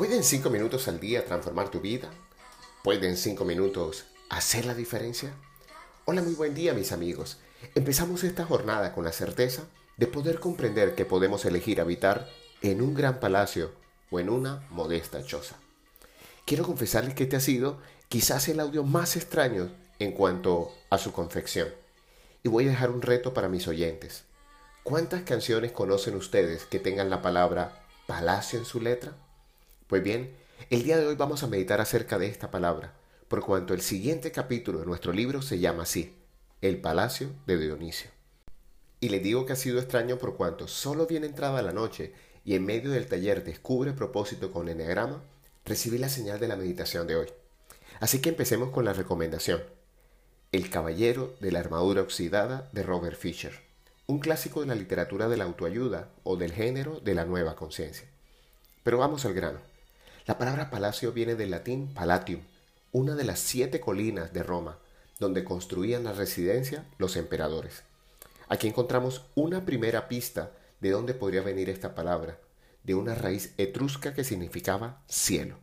¿Pueden cinco minutos al día transformar tu vida? ¿Pueden cinco minutos hacer la diferencia? Hola, muy buen día mis amigos. Empezamos esta jornada con la certeza de poder comprender que podemos elegir habitar en un gran palacio o en una modesta choza. Quiero confesarles que este ha sido quizás el audio más extraño en cuanto a su confección. Y voy a dejar un reto para mis oyentes. ¿Cuántas canciones conocen ustedes que tengan la palabra palacio en su letra? Pues bien, el día de hoy vamos a meditar acerca de esta palabra, por cuanto el siguiente capítulo de nuestro libro se llama así, El Palacio de Dionisio. Y le digo que ha sido extraño por cuanto solo bien entrada la noche y en medio del taller Descubre propósito con enegrama, recibí la señal de la meditación de hoy. Así que empecemos con la recomendación. El Caballero de la Armadura Oxidada de Robert Fisher, un clásico de la literatura de la autoayuda o del género de la nueva conciencia. Pero vamos al grano. La palabra palacio viene del latín palatium, una de las siete colinas de Roma, donde construían la residencia los emperadores. Aquí encontramos una primera pista de dónde podría venir esta palabra, de una raíz etrusca que significaba cielo.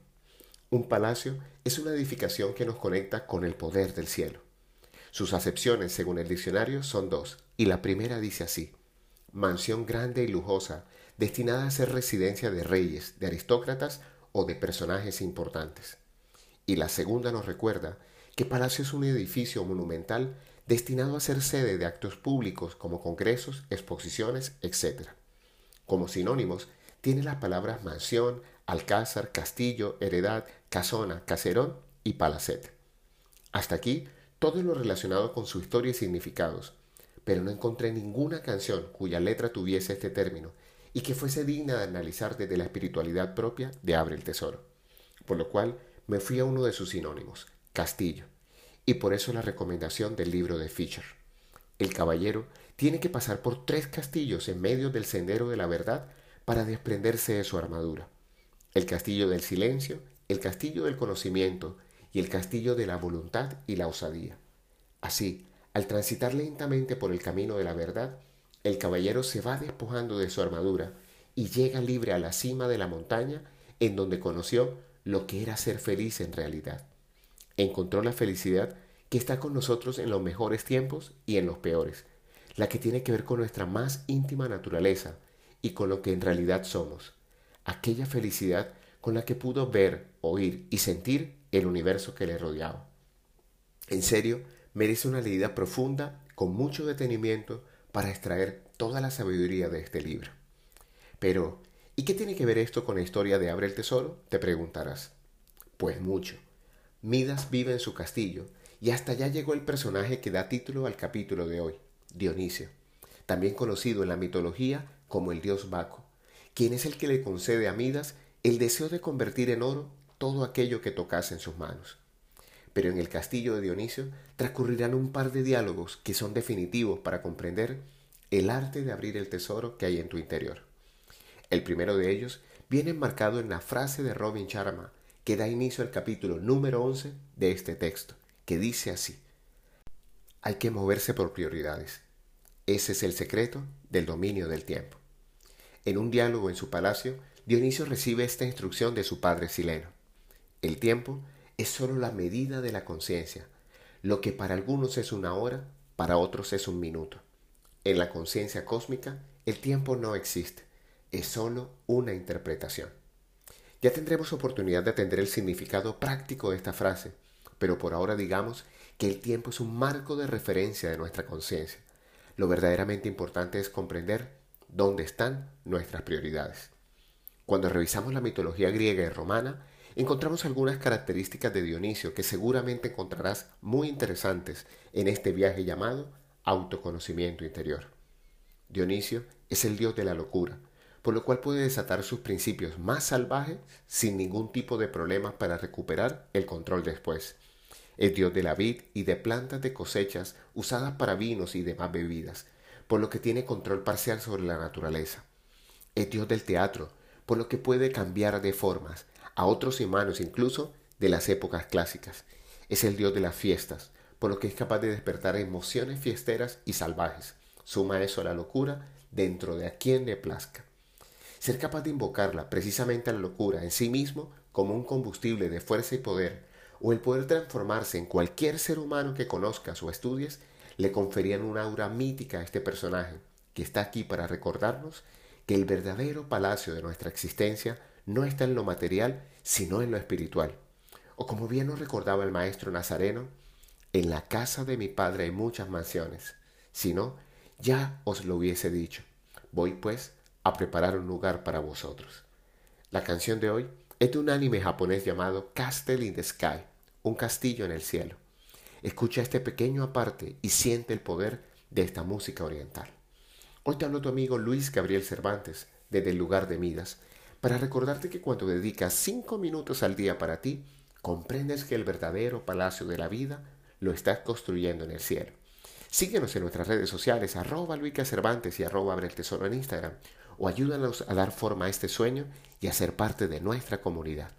Un palacio es una edificación que nos conecta con el poder del cielo. Sus acepciones, según el diccionario, son dos, y la primera dice así, mansión grande y lujosa, destinada a ser residencia de reyes, de aristócratas o de personajes importantes. Y la segunda nos recuerda que Palacio es un edificio monumental destinado a ser sede de actos públicos como congresos, exposiciones, etc. Como sinónimos, tiene las palabras mansión, alcázar, castillo, heredad, casona, caserón y palacete. Hasta aquí todo lo relacionado con su historia y significados, pero no encontré ninguna canción cuya letra tuviese este término y que fuese digna de analizar desde la espiritualidad propia de Abre el Tesoro. Por lo cual me fui a uno de sus sinónimos, Castillo, y por eso la recomendación del libro de Fischer. El caballero tiene que pasar por tres castillos en medio del sendero de la verdad para desprenderse de su armadura. El castillo del silencio, el castillo del conocimiento y el castillo de la voluntad y la osadía. Así, al transitar lentamente por el camino de la verdad, el caballero se va despojando de su armadura y llega libre a la cima de la montaña en donde conoció lo que era ser feliz en realidad. Encontró la felicidad que está con nosotros en los mejores tiempos y en los peores, la que tiene que ver con nuestra más íntima naturaleza y con lo que en realidad somos, aquella felicidad con la que pudo ver, oír y sentir el universo que le rodeaba. En serio, merece una leída profunda, con mucho detenimiento, para extraer toda la sabiduría de este libro. Pero, ¿y qué tiene que ver esto con la historia de Abre el Tesoro? Te preguntarás. Pues mucho. Midas vive en su castillo y hasta allá llegó el personaje que da título al capítulo de hoy, Dionisio, también conocido en la mitología como el dios Baco, quien es el que le concede a Midas el deseo de convertir en oro todo aquello que tocase en sus manos. Pero en el castillo de Dionisio transcurrirán un par de diálogos que son definitivos para comprender el arte de abrir el tesoro que hay en tu interior. El primero de ellos viene enmarcado en la frase de Robin Sharma que da inicio al capítulo número 11 de este texto, que dice así, hay que moverse por prioridades. Ese es el secreto del dominio del tiempo. En un diálogo en su palacio, Dionisio recibe esta instrucción de su padre Sileno. El tiempo es sólo la medida de la conciencia. Lo que para algunos es una hora, para otros es un minuto. En la conciencia cósmica, el tiempo no existe, es sólo una interpretación. Ya tendremos oportunidad de atender el significado práctico de esta frase, pero por ahora digamos que el tiempo es un marco de referencia de nuestra conciencia. Lo verdaderamente importante es comprender dónde están nuestras prioridades. Cuando revisamos la mitología griega y romana, encontramos algunas características de Dionisio que seguramente encontrarás muy interesantes en este viaje llamado autoconocimiento interior. Dionisio es el dios de la locura, por lo cual puede desatar sus principios más salvajes sin ningún tipo de problemas para recuperar el control después. Es dios de la vid y de plantas de cosechas usadas para vinos y demás bebidas, por lo que tiene control parcial sobre la naturaleza. Es dios del teatro, por lo que puede cambiar de formas, a otros humanos incluso de las épocas clásicas. Es el dios de las fiestas, por lo que es capaz de despertar emociones fiesteras y salvajes. Suma eso a la locura dentro de a quien le plazca. ser capaz de invocarla precisamente a la locura en sí mismo como un combustible de fuerza y poder, o el poder transformarse en cualquier ser humano que conozcas o estudies, le conferían una aura mítica a este personaje, que está aquí para recordarnos que el verdadero palacio de nuestra existencia no está en lo material, sino en lo espiritual. O como bien nos recordaba el maestro Nazareno, en la casa de mi padre hay muchas mansiones, si no, ya os lo hubiese dicho. Voy pues a preparar un lugar para vosotros. La canción de hoy es de un anime japonés llamado Castle in the Sky, un castillo en el cielo. Escucha este pequeño aparte y siente el poder de esta música oriental. Hoy te hablo tu amigo Luis Gabriel Cervantes, desde el lugar de Midas, para recordarte que cuando dedicas cinco minutos al día para ti, comprendes que el verdadero palacio de la vida lo estás construyendo en el cielo. Síguenos en nuestras redes sociales, arroba Cervantes y arroba Abre el Tesoro en Instagram, o ayúdanos a dar forma a este sueño y a ser parte de nuestra comunidad.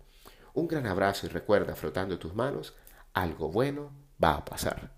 Un gran abrazo y recuerda, frotando tus manos, algo bueno va a pasar.